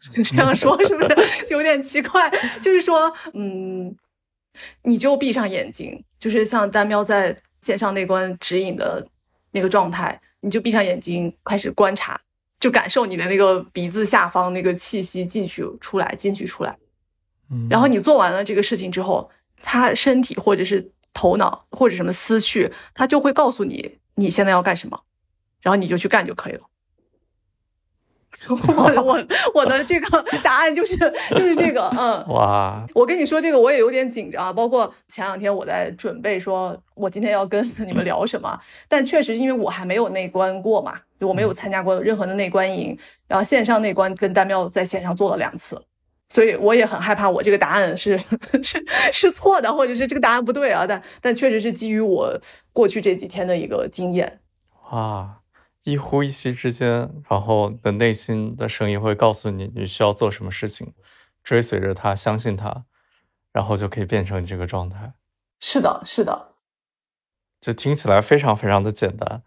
这样说是不是 有点奇怪？就是说，嗯。你就闭上眼睛，就是像丹喵在线上那关指引的那个状态，你就闭上眼睛开始观察，就感受你的那个鼻子下方那个气息进去出来，进去出来。嗯，然后你做完了这个事情之后，他身体或者是头脑或者什么思绪，他就会告诉你你现在要干什么，然后你就去干就可以了。我我我的这个答案就是就是这个，嗯，哇，我跟你说这个我也有点紧张，包括前两天我在准备说我今天要跟你们聊什么，但是确实因为我还没有内观过嘛，就我没有参加过任何的内观营，然后线上内观跟丹喵在线上做了两次，所以我也很害怕我这个答案是 是是错的，或者是这个答案不对啊，但但确实是基于我过去这几天的一个经验，哇。一呼一吸之间，然后的内心的声音会告诉你你需要做什么事情，追随着他，相信他，然后就可以变成这个状态。是的，是的，就听起来非常非常的简单，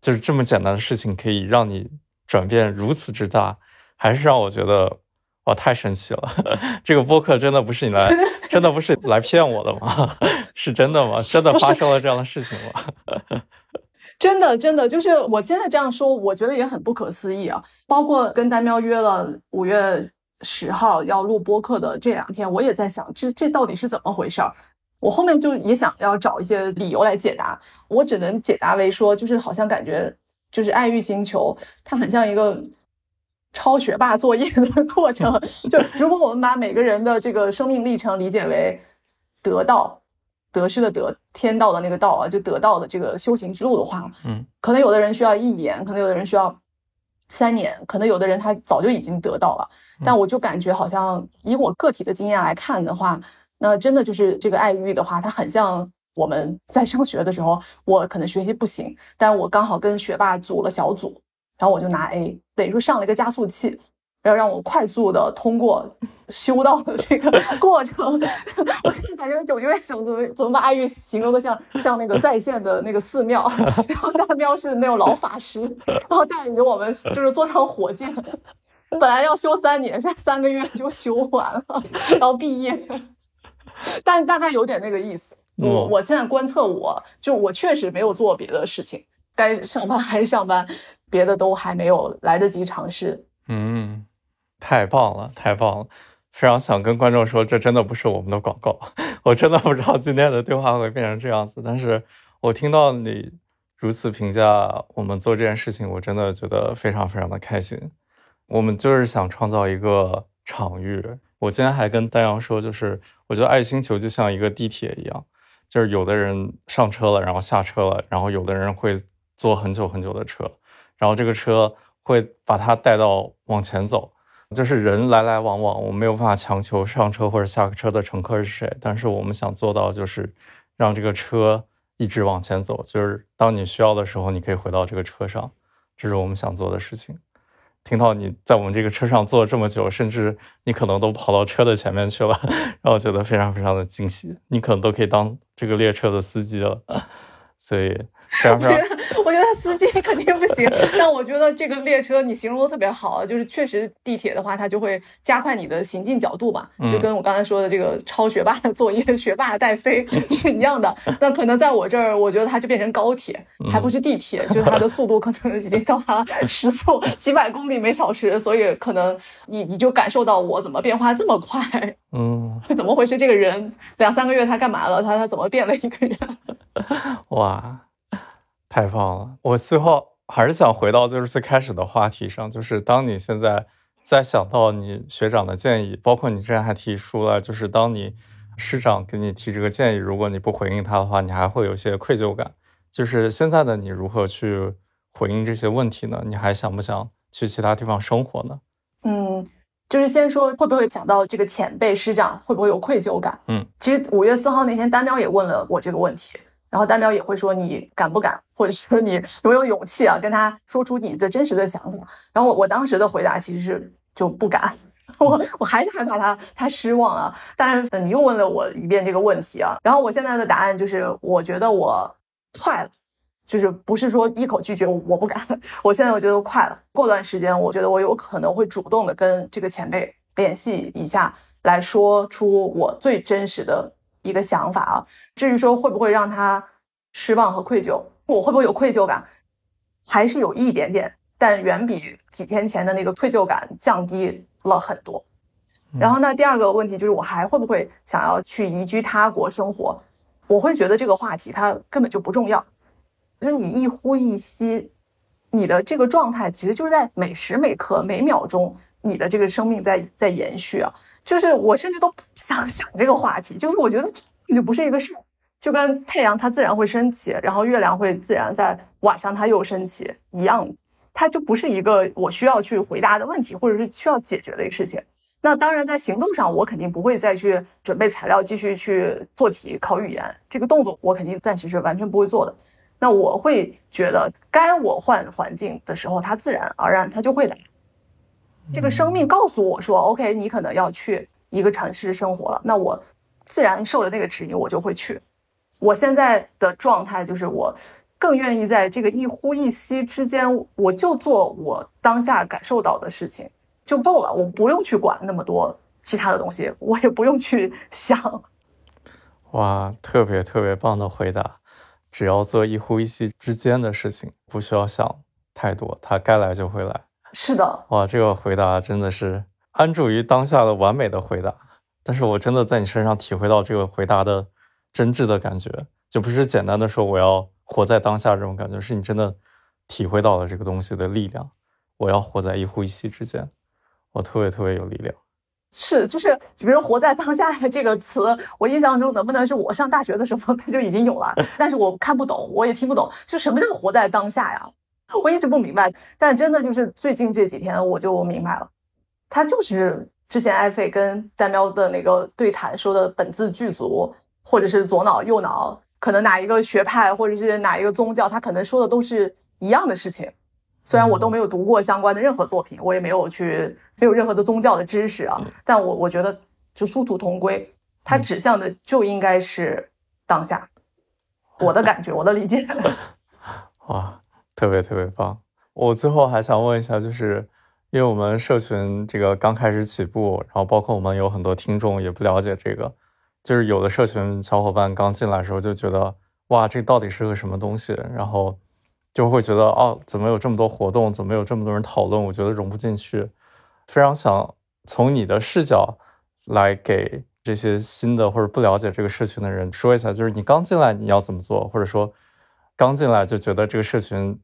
就是这么简单的事情可以让你转变如此之大，还是让我觉得哇太神奇了。这个播客真的不是你来，真的不是来骗我的吗？是真的吗？真的发生了这样的事情吗？真的，真的，就是我现在这样说，我觉得也很不可思议啊。包括跟丹喵约了五月十号要录播客的这两天，我也在想，这这到底是怎么回事儿？我后面就也想要找一些理由来解答，我只能解答为说，就是好像感觉，就是爱欲星球，它很像一个抄学霸作业的过程。就如果我们把每个人的这个生命历程理解为得到。得失的得，天道的那个道啊，就得道的这个修行之路的话，嗯，可能有的人需要一年，可能有的人需要三年，可能有的人他早就已经得到了。但我就感觉好像以我个体的经验来看的话，那真的就是这个爱欲的话，它很像我们在上学的时候，我可能学习不行，但我刚好跟学霸组了小组，然后我就拿 A，等于说上了一个加速器。要让我快速的通过修道的这个 过程，我就是感觉有点想怎么怎么把爱玉形容的像像那个在线的那个寺庙，然后大喵是那种老法师，然后带领着我们就是坐上火箭，本来要修三年，现在三个月就修完了，然后毕业，但大概有点那个意思。我我现在观测，我就我确实没有做别的事情，该上班还是上班，别的都还没有来得及尝试。嗯。太棒了，太棒了！非常想跟观众说，这真的不是我们的广告。我真的不知道今天的对话会变成这样子，但是我听到你如此评价我们做这件事情，我真的觉得非常非常的开心。我们就是想创造一个场域。我今天还跟丹阳说，就是我觉得爱星球就像一个地铁一样，就是有的人上车了，然后下车了，然后有的人会坐很久很久的车，然后这个车会把他带到往前走。就是人来来往往，我没有办法强求上车或者下车的乘客是谁，但是我们想做到就是让这个车一直往前走，就是当你需要的时候，你可以回到这个车上，这是我们想做的事情。听到你在我们这个车上坐了这么久，甚至你可能都跑到车的前面去了，让我觉得非常非常的惊喜。你可能都可以当这个列车的司机了，所以。非常非常，我觉得司机 肯定不行。但我觉得这个列车你形容的特别好，就是确实地铁的话，它就会加快你的行进角度嘛，就跟我刚才说的这个超学霸的作业、学霸带飞 是一样的。那可能在我这儿，我觉得它就变成高铁，还不是地铁，就是它的速度可能已经到达时速几百公里每小时，所以可能你你就感受到我怎么变化这么快。嗯，怎么回事？这个人两三个月他干嘛了？他他怎么变了一个人？哇！太棒了！我最后还是想回到就是最开始的话题上，就是当你现在在想到你学长的建议，包括你之前还提出了，就是当你师长给你提这个建议，如果你不回应他的话，你还会有些愧疚感。就是现在的你如何去回应这些问题呢？你还想不想去其他地方生活呢？嗯，就是先说会不会想到这个前辈师长会不会有愧疚感？嗯，其实五月四号那天，丹喵也问了我这个问题。然后丹喵也会说你敢不敢，或者说你有没有勇气啊，跟他说出你的真实的想法。然后我我当时的回答其实是就不敢，我我还是害怕他他失望啊。但是你又问了我一遍这个问题啊，然后我现在的答案就是我觉得我快了，就是不是说一口拒绝我不敢，我现在我觉得快了。过段时间我觉得我有可能会主动的跟这个前辈联系一下，来说出我最真实的。一个想法啊，至于说会不会让他失望和愧疚，我会不会有愧疚感，还是有一点点，但远比几天前的那个愧疚感降低了很多。然后那，第二个问题就是我还会不会想要去移居他国生活？我会觉得这个话题它根本就不重要，就是你一呼一吸，你的这个状态其实就是在每时每刻每秒钟，你的这个生命在在延续啊。就是我甚至都不想想这个话题，就是我觉得这就不是一个事儿，就跟太阳它自然会升起，然后月亮会自然在晚上它又升起一样，它就不是一个我需要去回答的问题，或者是需要解决的一个事情。那当然在行动上，我肯定不会再去准备材料，继续去做题考语言这个动作，我肯定暂时是完全不会做的。那我会觉得，该我换环境的时候，它自然而然它就会来。这个生命告诉我说：“OK，你可能要去一个城市生活了。”那我自然受了那个指引，我就会去。我现在的状态就是，我更愿意在这个一呼一吸之间，我就做我当下感受到的事情就够了。我不用去管那么多其他的东西，我也不用去想。哇，特别特别棒的回答！只要做一呼一吸之间的事情，不需要想太多，它该来就会来。是的，哇，这个回答真的是安住于当下的完美的回答。但是我真的在你身上体会到这个回答的真挚的感觉，就不是简单的说我要活在当下这种感觉，是你真的体会到了这个东西的力量。我要活在一呼一吸之间，我特别特别有力量。是，就是比如“活在当下的”这个词，我印象中能不能是我上大学的时候它就已经有了？但是我看不懂，我也听不懂，就什么叫活在当下呀？我一直不明白，但真的就是最近这几天我就明白了，他就是之前艾菲跟丹喵的那个对谈说的本自具足，或者是左脑右脑，可能哪一个学派或者是哪一个宗教，他可能说的都是一样的事情。虽然我都没有读过相关的任何作品，我也没有去没有任何的宗教的知识啊，但我我觉得就殊途同归，它指向的就应该是当下。我的感觉，我的理解。哇。特别特别棒！我最后还想问一下，就是因为我们社群这个刚开始起步，然后包括我们有很多听众也不了解这个，就是有的社群小伙伴刚进来的时候就觉得，哇，这到底是个什么东西？然后就会觉得，哦，怎么有这么多活动？怎么有这么多人讨论？我觉得融不进去。非常想从你的视角来给这些新的或者不了解这个社群的人说一下，就是你刚进来你要怎么做，或者说刚进来就觉得这个社群。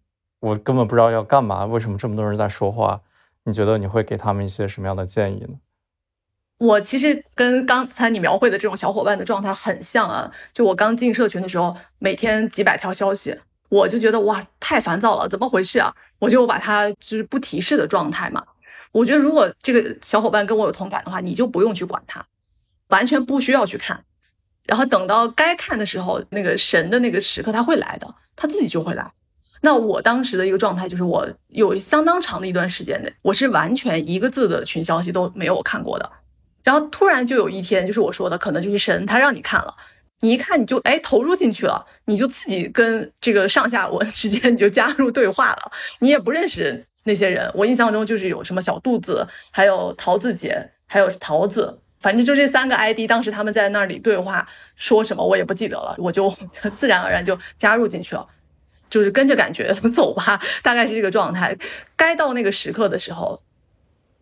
我根本不知道要干嘛，为什么这么多人在说话？你觉得你会给他们一些什么样的建议呢？我其实跟刚才你描绘的这种小伙伴的状态很像啊！就我刚进社群的时候，每天几百条消息，我就觉得哇，太烦躁了，怎么回事啊？我就把它就是不提示的状态嘛。我觉得如果这个小伙伴跟我有同感的话，你就不用去管他，完全不需要去看。然后等到该看的时候，那个神的那个时刻他会来的，他自己就会来。那我当时的一个状态就是，我有相当长的一段时间内，我是完全一个字的群消息都没有看过的。然后突然就有一天，就是我说的，可能就是神他让你看了，你一看你就哎投入进去了，你就自己跟这个上下文 之间你就加入对话了。你也不认识那些人，我印象中就是有什么小肚子，还有桃子姐，还有桃子，反正就这三个 ID，当时他们在那里对话说什么我也不记得了，我就 自然而然就加入进去了。就是跟着感觉 走吧，大概是这个状态。该到那个时刻的时候，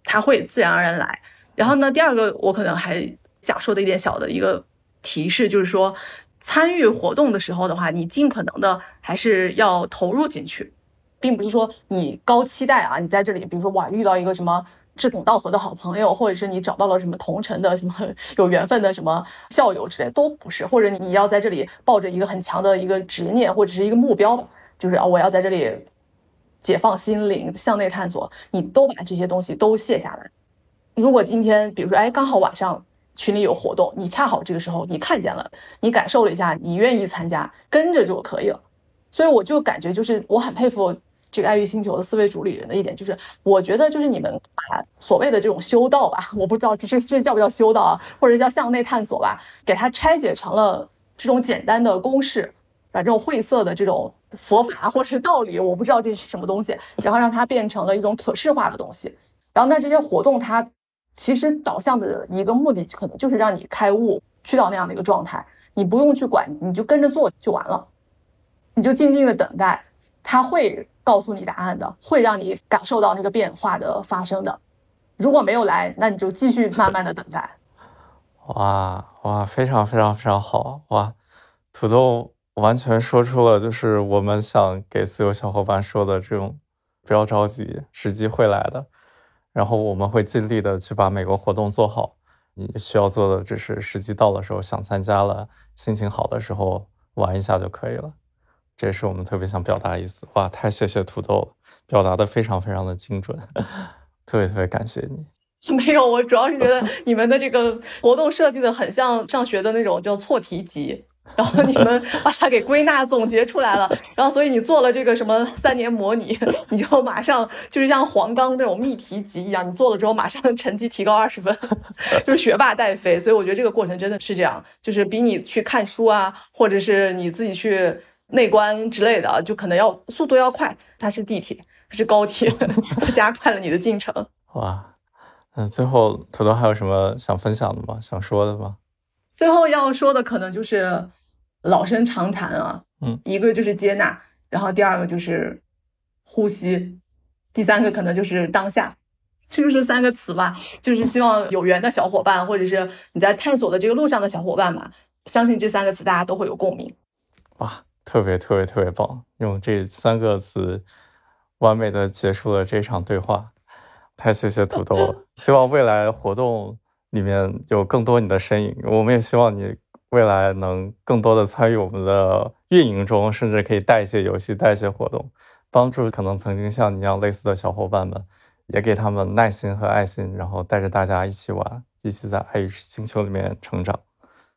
他会自然而然来。然后呢，第二个我可能还想说的一点小的一个提示，就是说参与活动的时候的话，你尽可能的还是要投入进去，并不是说你高期待啊，你在这里，比如说哇遇到一个什么志同道合的好朋友，或者是你找到了什么同城的什么有缘分的什么校友之类，都不是。或者你要在这里抱着一个很强的一个执念或者是一个目标。就是啊，我要在这里解放心灵，向内探索。你都把这些东西都卸下来。如果今天，比如说，哎，刚好晚上群里有活动，你恰好这个时候你看见了，你感受了一下，你愿意参加，跟着就可以了。所以我就感觉，就是我很佩服这个爱欲星球的四位主理人的一点，就是我觉得，就是你们把所谓的这种修道吧，我不知道这是这叫不叫修道啊，或者叫向内探索吧，给它拆解成了这种简单的公式。把这种晦涩的这种佛法或是道理，我不知道这是什么东西，然后让它变成了一种可视化的东西。然后那这些活动，它其实导向的一个目的，可能就是让你开悟，去到那样的一个状态。你不用去管，你就跟着做就完了，你就静静的等待，他会告诉你答案的，会让你感受到那个变化的发生的。如果没有来，那你就继续慢慢的等待。哇哇，非常非常非常好哇，土豆。完全说出了就是我们想给所有小伙伴说的这种，不要着急，时机会来的。然后我们会尽力的去把每个活动做好。你需要做的只是时机到的时候想参加了，心情好的时候玩一下就可以了。这也是我们特别想表达意思。哇，太谢谢土豆了，表达的非常非常的精准，特别特别感谢你。没有，我主要是觉得 你们的这个活动设计的很像上学的那种叫错题集。然后你们把它给归纳总结出来了，然后所以你做了这个什么三年模拟，你就马上就是像黄冈那种密题集一样，你做了之后马上成绩提高二十分，就是学霸带飞。所以我觉得这个过程真的是这样，就是比你去看书啊，或者是你自己去内观之类的，就可能要速度要快。它是地铁，是高铁，它加快了你的进程。哇，嗯，最后土豆还有什么想分享的吗？想说的吗？最后要说的可能就是。老生常谈啊，嗯，一个就是接纳，然后第二个就是呼吸，第三个可能就是当下，就是三个词吧。就是希望有缘的小伙伴，或者是你在探索的这个路上的小伙伴吧，相信这三个词大家都会有共鸣。哇，特别特别特别棒，用这三个词完美的结束了这场对话，太谢谢土豆了。希望未来活动里面有更多你的身影，我们也希望你。未来能更多的参与我们的运营中，甚至可以带一些游戏、带一些活动，帮助可能曾经像你一样类似的小伙伴们，也给他们耐心和爱心，然后带着大家一起玩，一起在爱与星球里面成长。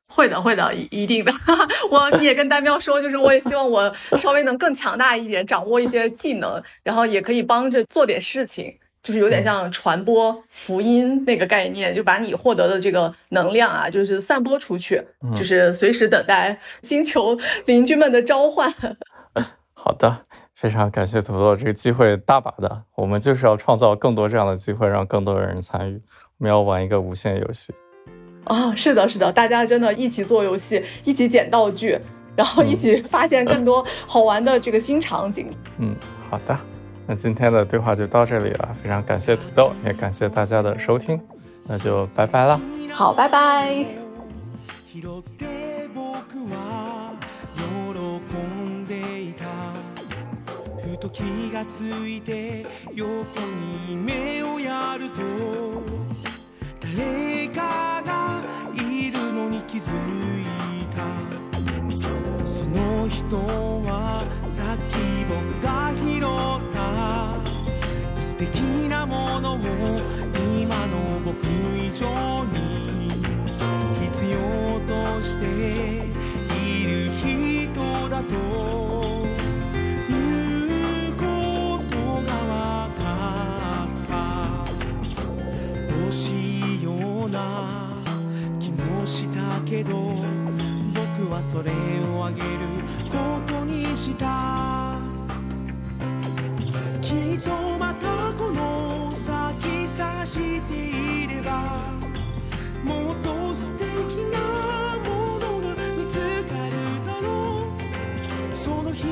会的，会的，一一定的。我也跟丹喵说，就是我也希望我稍微能更强大一点，掌握一些技能，然后也可以帮着做点事情。就是有点像传播福音那个概念，就把你获得的这个能量啊，就是散播出去，就是随时等待星球 邻居们的召唤。好的，非常感谢土豆，这个机会大把的，我们就是要创造更多这样的机会，让更多的人参与。我们要玩一个无限游戏。啊，是的，是的，大家真的一起做游戏，一起捡道具，然后一起发现更多好玩的这个新场景。嗯，好的。那今天的对话就到这里了，非常感谢土豆，也感谢大家的收听，那就拜拜了。好，拜拜。のはさっき僕が拾った素敵なものを今の僕以上に必要としている人だと。いうことが分かった。欲しいような気もしたけど。それをあげることにしたきっとまたこの先さしていればもっと素敵なものが見つかるだろう。その人